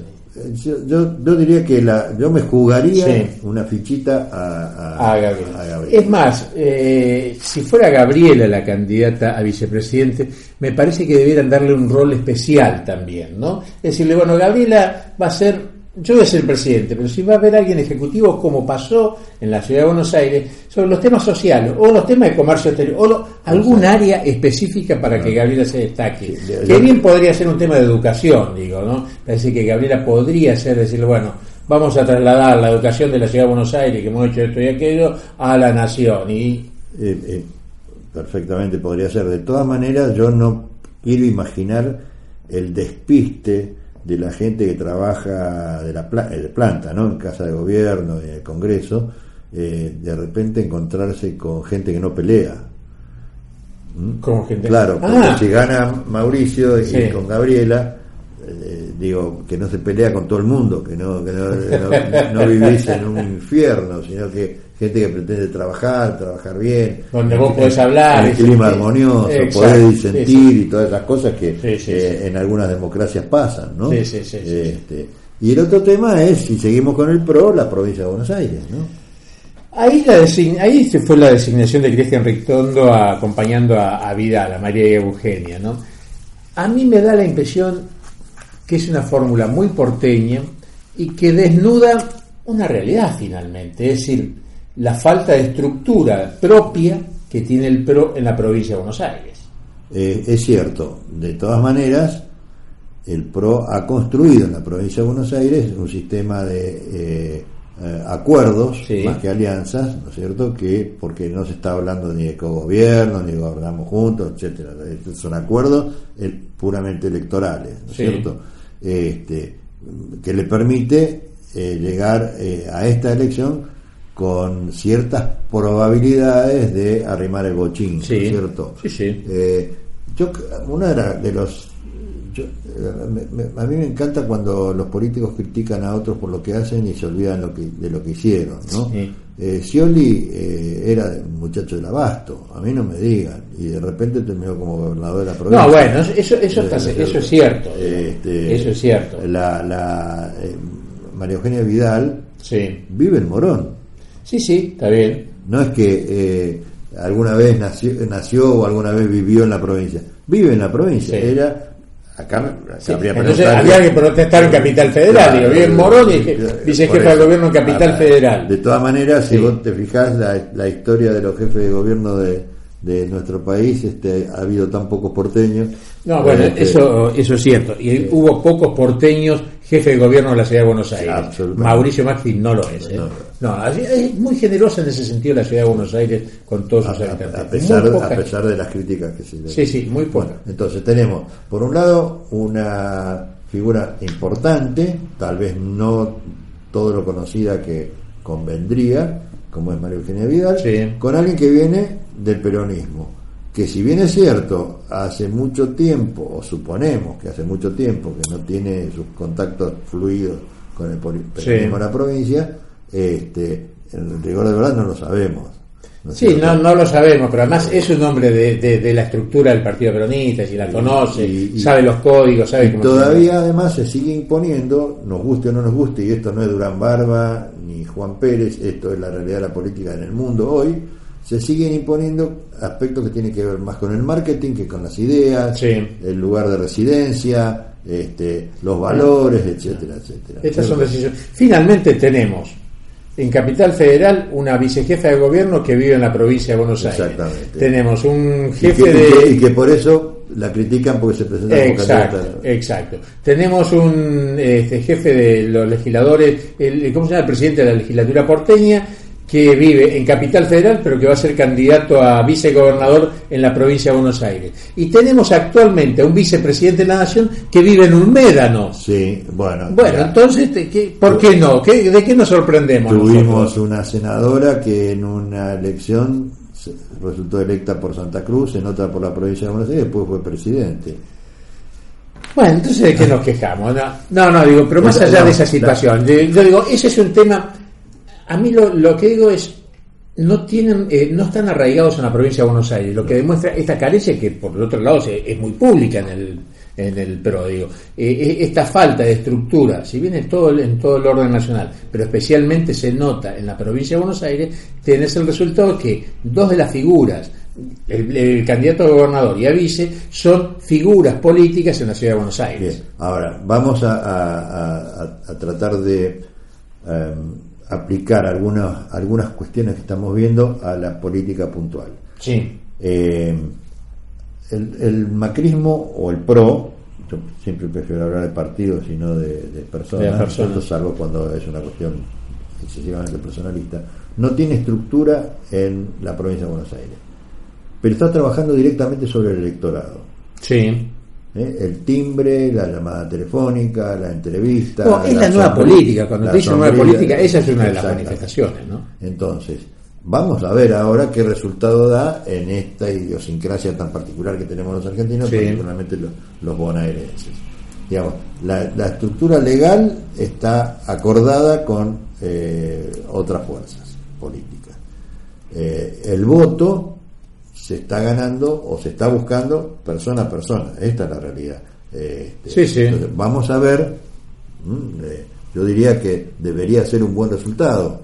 yo, yo, yo diría que la, yo me jugaría Sí. una fichita a, a, a. Es más, eh, si fuera Gabriela la candidata a vicepresidente, me parece que debieran darle un rol especial también, ¿no? Decirle, bueno, Gabriela va a ser, yo voy a ser presidente, pero si va a haber alguien ejecutivo como pasó en la ciudad de Buenos Aires, sobre los temas sociales, o los temas de comercio exterior, o lo- algún área específica para que Gabriela se destaque. Sí, yo- que bien podría ser un tema de educación, digo, ¿no? Parece que Gabriela podría ser, decirle, bueno, vamos a trasladar la educación de la ciudad de Buenos Aires, que hemos hecho esto y aquello, a la nación. Y Eh, eh, perfectamente podría ser. De todas maneras, yo no quiero imaginar el despiste de la gente que trabaja de la pla- eh, de planta, ¿no? En casa de gobierno, en el Congreso, eh, de repente encontrarse con gente que no pelea. ¿Mm? como gente. Claro, porque Ah, si gana Mauricio y Sí. con Gabriela, eh, digo, que no se pelea con todo el mundo, que no, que no, no- no vivís en un infierno, sino que gente que pretende trabajar, trabajar bien, Donde vos podés hablar, en clima armonioso, Exacto, poder sí, disentir sí. y todas esas cosas que Sí, eh, en algunas democracias pasan, ¿no? Sí, sí, sí, sí, sí. Este, Y el otro tema es, si seguimos con el PRO, la provincia de Buenos Aires, ¿no? Ahí, la design- ahí se fue la designación de Cristian Rictondo a- acompañando a, a Vidal, a María y a Eugenia. ¿no? A mí me da la impresión que es una fórmula muy porteña y que desnuda una realidad finalmente, es decir, la falta de estructura propia que tiene el PRO en la provincia de Buenos Aires. Eh, es cierto, de todas maneras, el PRO ha construido en la provincia de Buenos Aires un sistema de eh, eh, acuerdos, Sí. más que alianzas, ¿no es cierto? Que porque no se está hablando ni de cogobierno, ni de gobernamos juntos, etcétera. Estos Son acuerdos puramente electorales, ¿no es Sí. cierto? Este, que le permite llegar a esta elección con ciertas probabilidades de arrimar el bochín, ¿no es cierto? Sí, sí. Eh, yo, uno de, la- de los. yo, eh, me- me- a mí me encanta cuando los políticos critican a otros por lo que hacen y se olvidan lo que, de lo que hicieron, ¿no? Sí. Eh, Scioli eh, era un muchacho del abasto, a mí no me digan, y de repente terminó como gobernador de la provincia. No, bueno, eso, eso, está- Eh, eso es cierto. este, eso es cierto. La, la, eh, María Eugenia Vidal Sí. vive en Morón. Sí, sí, está bien. No es que eh, alguna vez nació, nació o alguna vez vivió en la provincia. Vive en la provincia. Sí. Era. Acá, Sí, habría Entonces preguntarle- había que protestar en Capital Federal, Claro, digo, bien Morón y por del eso. gobierno en Capital Ah, Federal. De todas maneras, si vos te fijás, la, la historia de los jefes de gobierno de, de nuestro país, este, ha habido tan pocos porteños. No, bueno, Este, eso, eso es cierto. Y hubo pocos porteños jefe de gobierno de la ciudad de Buenos Aires. Mauricio Macri no lo es. ¿eh? No. No, es muy generosa en ese sentido la ciudad de Buenos Aires con todos A, sus habitantes. a- pesar, a pesar de las críticas que se le Sí, sí, muy poca. Bueno, entonces tenemos, por un lado, una figura importante, tal vez no todo lo conocida que convendría, como es María Eugenia Vidal, Sí. con alguien que viene del peronismo. Que si bien es cierto, hace mucho tiempo, o suponemos que hace mucho tiempo, que no tiene sus contactos fluidos con el peronismo de la provincia, este, en rigor de verdad no lo sabemos. ¿no Sí, no, no lo sabemos, pero además es un hombre de, de- de la estructura del Partido Peronista, si la conoce, y- y- sabe los códigos, sabe Y cómo todavía además se sigue imponiendo, nos guste o no nos guste, y esto no es Durán Barba ni Juan Pérez, esto es la realidad de la política en el mundo hoy, se siguen imponiendo aspectos que tienen que ver más con el marketing que con las ideas, Sí. el lugar de residencia, este, los valores, etcétera, etcétera. Estas son decisiones. Finalmente tenemos en Capital Federal una vicejefa de gobierno que vive en la provincia de Buenos Aires. Exactamente. Tenemos un y, jefe y de... que- y que por eso la critican porque se presenta como Exacto, candidata. exacto. Tenemos un este, jefe de los legisladores, el, ¿cómo se llama? El presidente de la legislatura porteña, que vive en Capital Federal, pero que va a ser candidato a vicegobernador en la provincia de Buenos Aires. Y tenemos actualmente a un vicepresidente de la Nación que vive en un médano. Sí, bueno. Bueno, ya. entonces, ¿de qué- ¿por qué no? ¿Qué- ¿De qué nos sorprendemos? Tuvimos nosotros? una senadora que en una elección resultó electa por Santa Cruz, en otra por la provincia de Buenos Aires, y después fue presidente. Bueno, entonces ¿de qué nos quejamos? No, no, no, digo, pero más Esa- allá de esa situación, yo, yo digo, ese es un tema, a mí lo, lo que digo es, no tienen, eh, no están arraigados en la provincia de Buenos Aires, lo que demuestra esta carencia que por el otro lado es muy pública en el, en el PRO. Digo, Eh, eh, esta falta de estructura, si bien es todo en todo el orden nacional, pero especialmente se nota en la provincia de Buenos Aires, tenés el resultado que dos de las figuras, el, candidato a gobernador y a vice, son figuras políticas en la ciudad de Buenos Aires. Bien, ahora vamos a, a- tratar de eh, aplicar algunas, algunas cuestiones que estamos viendo a la política puntual. Sí. Eh, el, el macrismo o el PRO, yo siempre prefiero hablar de partidos y no de, de personas, De personas. salvo cuando es una cuestión excesivamente personalista, no tiene estructura en la provincia de Buenos Aires, pero está trabajando directamente sobre el electorado. Sí. ¿Eh? El timbre, la llamada telefónica, la entrevista. No, es la nueva política. Cuando te dicen nueva política, esa es una de las manifestaciones, ¿no? Entonces, vamos a ver ahora qué resultado da en esta idiosincrasia tan particular que tenemos los argentinos, Sí. particularmente los, los bonaerenses. Digamos, la, la estructura legal está acordada con eh, otras fuerzas políticas. Eh, el voto se está ganando o se está buscando persona a persona. Esta es la realidad. Este, Sí, sí. entonces, vamos a ver. mm, eh, yo diría que debería ser un buen resultado.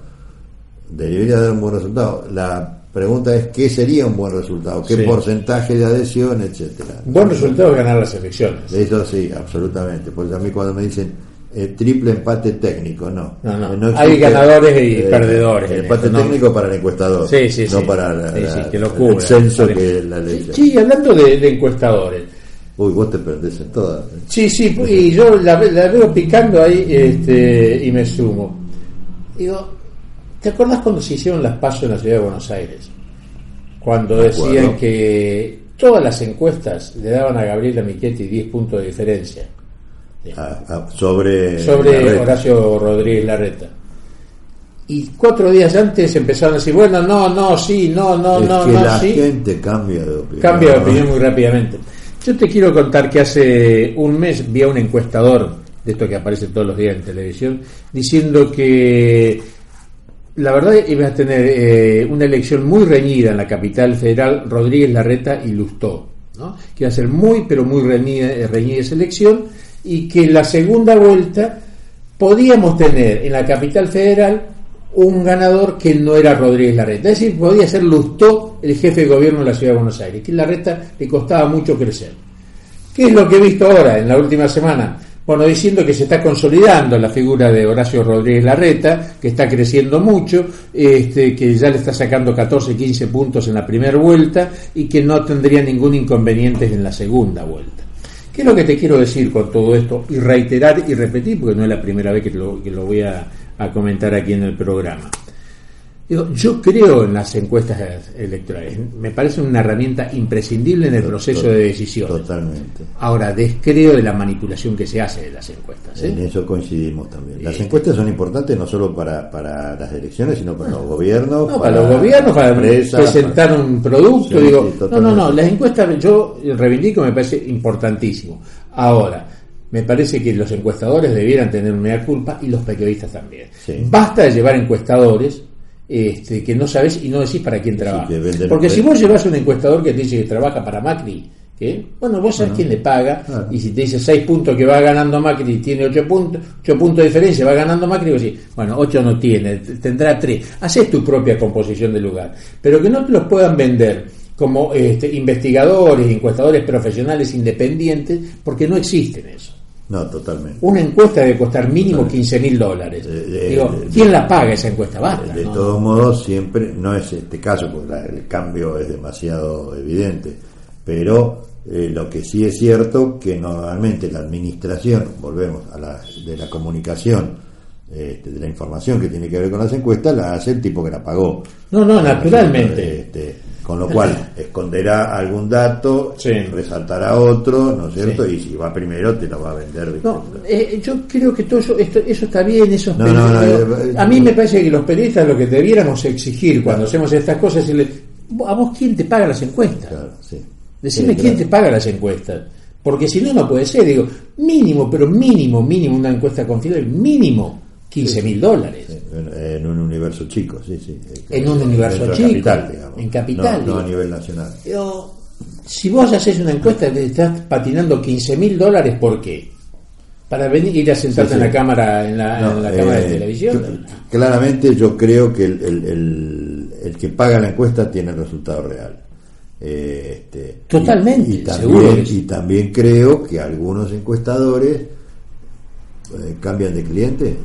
Debería dar un buen resultado. La pregunta es qué sería un buen resultado, qué Sí. porcentaje de adhesión, etcétera. Un buen resultado es ganar las elecciones. Eso sí, absolutamente. Porque a mí cuando me dicen eh, triple empate técnico, no. No, no. Eh, Hay ganadores y perdedores El empate técnico para el encuestador, Sí, sí, no sí. para la- que lo el censo que la ley. Sí, hablando de, de encuestadores. Uy, vos te perdés en todas. ¿eh? Sí, sí, y yo la, la veo picando ahí este, y me sumo. Digo, ¿te acordás cuando se hicieron las pasos en la ciudad de Buenos Aires? Cuando decían que todas las encuestas le daban a Gabriela Michetti 10 puntos de diferencia Ah, ah, sobre sobre. Horacio Rodríguez Larreta. Y cuatro días antes empezaron a decir, bueno, no, no, sí, no, no, es no, que no, la sí. gente cambia de opinión. Cambia de opinión muy rápidamente. Yo te quiero contar que hace un mes vi a un encuestador, de esto que aparece todos los días en televisión, diciendo que la verdad iba a tener eh, una elección muy reñida en la capital federal, Rodríguez Larreta y Lustó, ¿no? que iba a ser muy, pero muy reñida, eh, reñida esa elección y que la segunda vuelta podíamos tener en la capital federal un ganador que no era Rodríguez Larreta. Es decir, podía ser Lustó el jefe de gobierno de la ciudad de Buenos Aires, que Larreta le costaba mucho crecer. ¿Qué es lo que he visto ahora, en la última semana? Bueno, diciendo que se está consolidando la figura de Horacio Rodríguez Larreta, que está creciendo mucho, este, que ya le está sacando 14, 15 puntos en la primera vuelta y que no tendría ningún inconveniente en la segunda vuelta. ¿Qué es lo que te quiero decir con todo esto? Y reiterar y repetir, porque no es la primera vez que lo, voy a comentar aquí en el programa. Digo, yo creo en las encuestas electorales. Me parece una herramienta imprescindible en el proceso de decisión. Totalmente. Ahora, descreo de la manipulación que se hace de las encuestas. ¿eh? En eso coincidimos también. Las Sí. encuestas son importantes no solo para, para las elecciones, sino para los gobiernos. No, para los gobiernos, para empresas, presentar para- un producto. Sí, digo, sí, no, no, no, las encuestas yo reivindico, me parece importantísimo. Ahora, me parece que los encuestadores debieran tener una culpa y los periodistas también. Sí. Basta de llevar encuestadores este, que no sabes y no decís para quién trabaja. Porque si vos llevas un encuestador que te dice que trabaja para Macri, ¿qué? bueno, vos sabés quién le paga, Claro. y si te dice 6 puntos que va ganando Macri y tiene 8 puntos, 8 puntos de diferencia, va ganando Macri, vos decís, bueno, 8 no tiene, tendrá 3. Haces tu propia composición del lugar, pero que no te los puedan vender como este, investigadores, encuestadores profesionales independientes, porque no existen eso. No, totalmente. Una encuesta debe costar mínimo 15 mil dólares. Eh, eh, Digo, eh, ¿quién la paga esa encuesta? Basta. De ¿no? todos modos, siempre, no es este caso, porque el cambio es demasiado evidente, pero eh, lo que sí es cierto que normalmente la administración, volvemos a la de la comunicación, este, de la información que tiene que ver con las encuestas, la hace el tipo que la pagó. No, no, naturalmente. Este, con lo cual, esconderá algún dato, Sí. resaltará otro, ¿no es cierto? Sí. Y si va primero, te lo va a vender. No, eh, yo creo que todo eso, esto- eso está bien, eso es No, no, no, periodismo. eh, eh, A mí me parece que los periodistas lo que debiéramos exigir cuando hacemos estas cosas es decirle, ¿a vos quién te paga las encuestas? Claro, sí. Decime quién te paga las encuestas. Porque si no, no puede ser. Digo, mínimo, pero mínimo, mínimo, una encuesta confiable, mínimo 15 mil dólares. En, un universo chico, sí, sí. En un universo chico, capital, digamos. en capital, No, no a nivel nacional. Digo, si vos haces una encuesta te estás patinando 15 mil dólares, ¿por qué? Para venir ir a sentarte Sí, sí. en la cámara, en la, No, en la cámara de eh, televisión. claramente yo creo que el, el- el- el que paga la encuesta tiene el resultado real. Eh, este, Totalmente, y, y también, y también creo que algunos encuestadores eh, cambian de cliente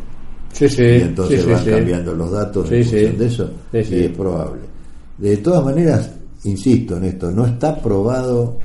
Sí, sí. y entonces sí, van cambiando los datos en función de eso y es probable de todas maneras insisto en esto no está probado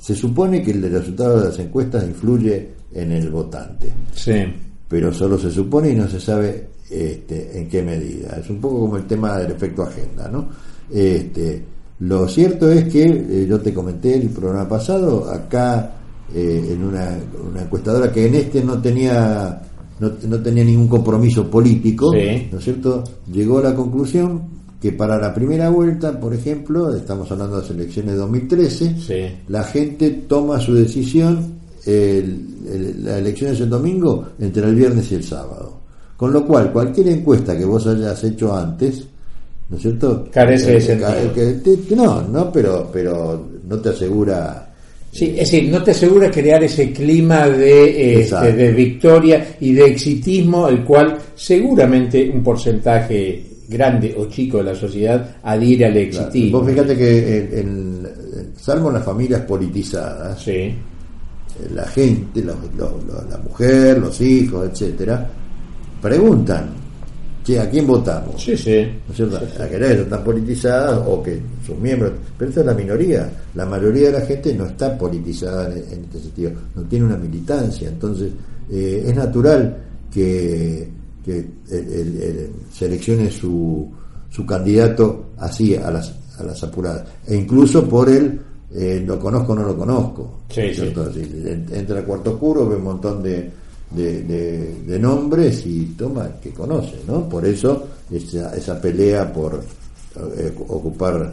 se supone que el resultado de las encuestas influye en el votante Sí. pero solo se supone y no se sabe este, en qué medida. Es un poco como el tema del efecto agenda, ¿no? Este, lo cierto es que, eh, yo te comenté el programa pasado, acá eh, en una, una encuestadora que en este no tenía no, no tenía ningún compromiso político, Sí. ¿no es cierto? Llegó a la conclusión que para la primera vuelta, por ejemplo, estamos hablando de las elecciones de 2013, Sí. la gente toma su decisión, el- el- la elección es el domingo, entre el viernes y el sábado. Con lo cual, cualquier encuesta que vos hayas hecho antes, ¿no es cierto? Carece de Eh, sentido. que no, no, pero, pero no te asegura. Sí, es decir, no te asegura crear ese clima de, este, de victoria y de exitismo, el cual seguramente un porcentaje grande o chico de la sociedad adhiere al exitismo. Vos fíjate que, en, en- salvo en las familias politizadas, Sí, la gente, los- los- los- la mujer, los hijos, etcétera, preguntan, che, ¿a quién votamos? sí, sí. ¿no es cierto? A que no están politizadas o que sus miembros, pero esta es la minoría. La mayoría de la gente no está politizada en, en este sentido, no tiene una militancia. Entonces, eh, es natural que, que el- el- el- seleccione su, su candidato así, a las, a las apuradas. E incluso por el eh, lo conozco o no lo conozco. Sí, ¿no sí. entra al cuarto oscuro, ve un montón de, de, de- de nombres y toma que conoce, ¿no? Por eso esa, esa pelea por eh, ocupar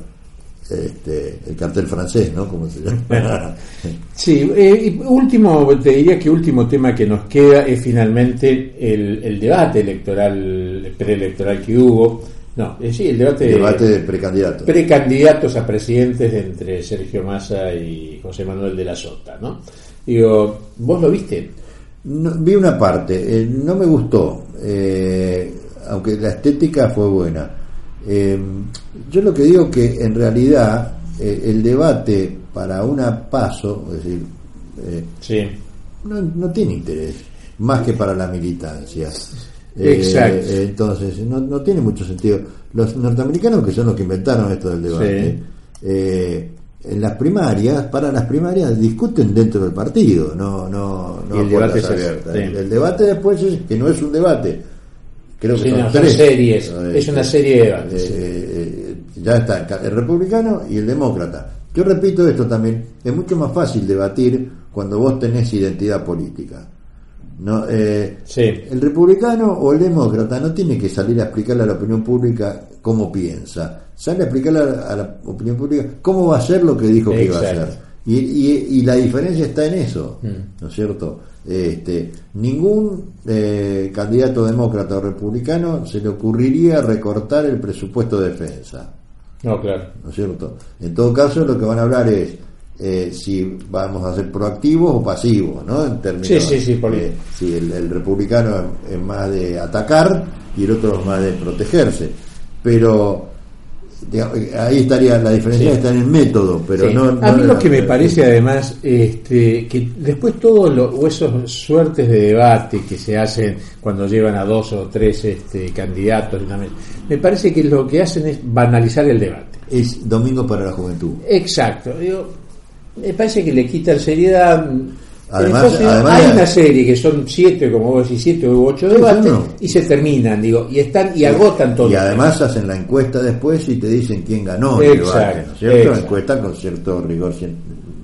este, el cartel francés, ¿no? Como se llama. Sí, eh, y último, te diría que último tema que nos queda es finalmente el, el debate electoral, preelectoral que hubo. No, eh, sí, el debate, debate de precandidatos. precandidatos a presidentes entre Sergio Massa y José Manuel de la Sota, ¿no? Digo, ¿vos lo viste? No, vi una parte, eh, no me gustó, eh, aunque la estética fue buena. Eh, yo lo que digo que en realidad el debate para una paso, es decir, Sí, no, no tiene interés, más que para la militancia. Exacto. Entonces, no, no tiene mucho sentido. Los norteamericanos, que son los que inventaron esto del debate, Sí. En las primarias, para las primarias, discuten dentro del partido, no, no, no Y el debate es- abiertas. sí. El, debate después es que no es un debate. Creo que Sí, son no, son tres. series, ¿no? es una serie de debates, Eh, sí. eh, ya está el republicano y el demócrata. Yo repito esto también, es mucho más fácil debatir cuando vos tenés identidad política. No, eh, Sí. El republicano o el demócrata no tiene que salir a explicarle a la opinión pública cómo piensa, sale a explicarle a la, opinión pública cómo va a ser lo que dijo que iba a hacer. Y, y- y la diferencia está en eso, Mm. ¿no es cierto? Este, ningún eh, candidato demócrata o republicano se le ocurriría recortar el presupuesto de defensa. no, claro. ¿no es cierto? En todo caso, lo que van a hablar es eh, si vamos a ser proactivos o pasivos, ¿no? En términos, Sí, sí, sí, por- eh, si el, el republicano es, es más de atacar y el otro es más de protegerse. Pero digamos, ahí estaría la diferencia Sí. está en el método, pero Sí. no, a no mí lo que me parece además este, que después todos los o esos suertes de debate que se hacen cuando llevan a dos o tres este, candidatos me parece que lo que hacen es banalizar el debate es domingo para la juventud. exacto digo, me parece que le quitan seriedad Además- Entonces, además- hay una serie que son siete como vos decís siete u ocho debates y se terminan digo y están y agotan todo Y además hacen la encuesta después y te dicen quién ganó el debate, ¿no es cierto? exacto. Encuesta con cierto rigor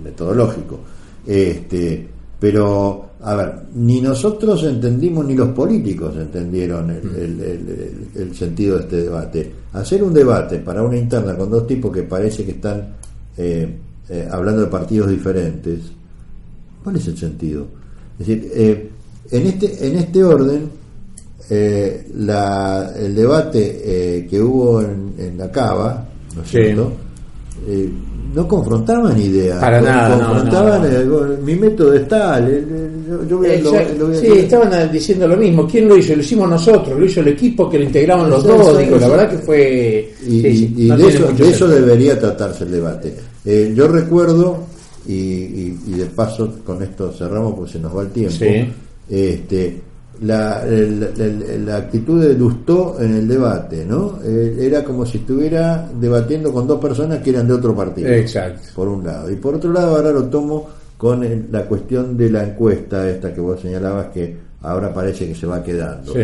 metodológico. Este, pero, a ver, ni nosotros entendimos ni los políticos entendieron el, el- el- el- el sentido de este debate. Hacer un debate para una interna con dos tipos que parece que están eh, eh, hablando de partidos diferentes, ¿cuál es el sentido? Es decir, eh, en, este, en este orden, eh, la, el debate eh, que hubo en, en la cava, ¿no es Sí. cierto? Eh, no confrontaban ideas. Para nada, no, Confrontaban, no, no. eh, bueno, mi método es tal, eh, yo, yo voy a- lo- Exacto. lo voy a sí, estaban diciendo lo mismo. ¿Quién lo hizo? Lo hicimos nosotros, lo hizo el equipo que lo integraban los dos. Digo, la verdad que fue. Y, sí, sí, y- no de, eso, de eso debería tratarse el debate. Eh, yo recuerdo, y, y- y de paso con esto cerramos porque se nos va el tiempo, Sí. este, la, el- el- la actitud de Lustó en el debate, ¿no? Eh, era como si estuviera debatiendo con dos personas que eran de otro partido. Exacto. Por un lado. Y por otro lado, ahora lo tomo con el- la cuestión de la encuesta, esta que vos señalabas, que ahora parece que se va quedando. Sí.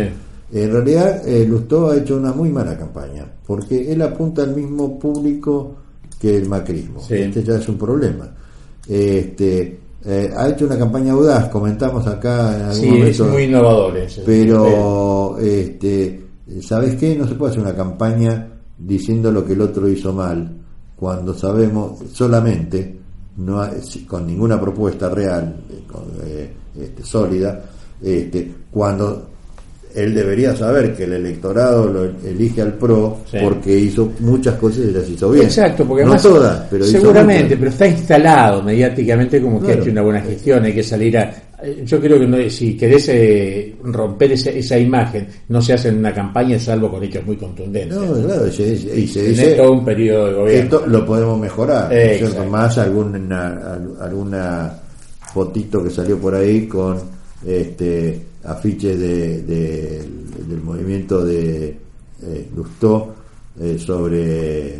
En realidad, eh, Lustó ha hecho una muy mala campaña, porque él apunta al mismo público que el macrismo. Sí. Este ya es un problema. Este, eh, ha hecho una campaña audaz, comentamos acá en algún Sí, es muy innovador ese. Pero, este, ¿sabes qué? No se puede hacer una campaña diciendo lo que el otro hizo mal, cuando sabemos solamente, no hay- con ninguna propuesta real, eh, con, eh, este, sólida, este, cuando él debería saber que el electorado lo elige al PRO Sí. porque hizo muchas cosas y las hizo bien. Exacto, porque no todas, pero seguramente, pero está instalado mediáticamente como que ha Claro. hecho una buena gestión, hay que salir a... eh, Yo creo que no, si querés eh, romper esa, esa imagen, no se hace en una campaña salvo con hechos muy contundentes. No, claro, y se, dice- y se dice todo un periodo de gobierno. esto lo podemos mejorar, ¿no más alguna al- alguna fotito que salió por ahí con este afiches de, de- del movimiento de eh, Lustó eh, sobre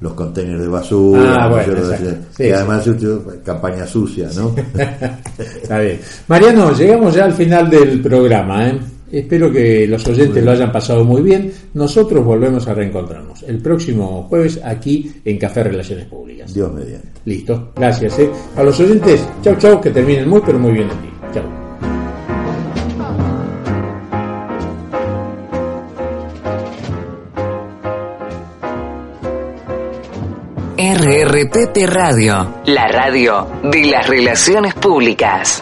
los contenedores de basura, Ah, que Sí, además una campaña sucia, ¿no? Está bien. Mariano, llegamos ya al final del programa. ¿eh? Espero que los oyentes lo hayan pasado muy bien. Nosotros volvemos a reencontrarnos el próximo jueves aquí en Café Relaciones Públicas. Dios mediante. Listo, gracias. ¿eh? A los oyentes, chau chau, que terminen muy pero muy bien el día. Chau. RRPP Radio, la radio de las relaciones públicas.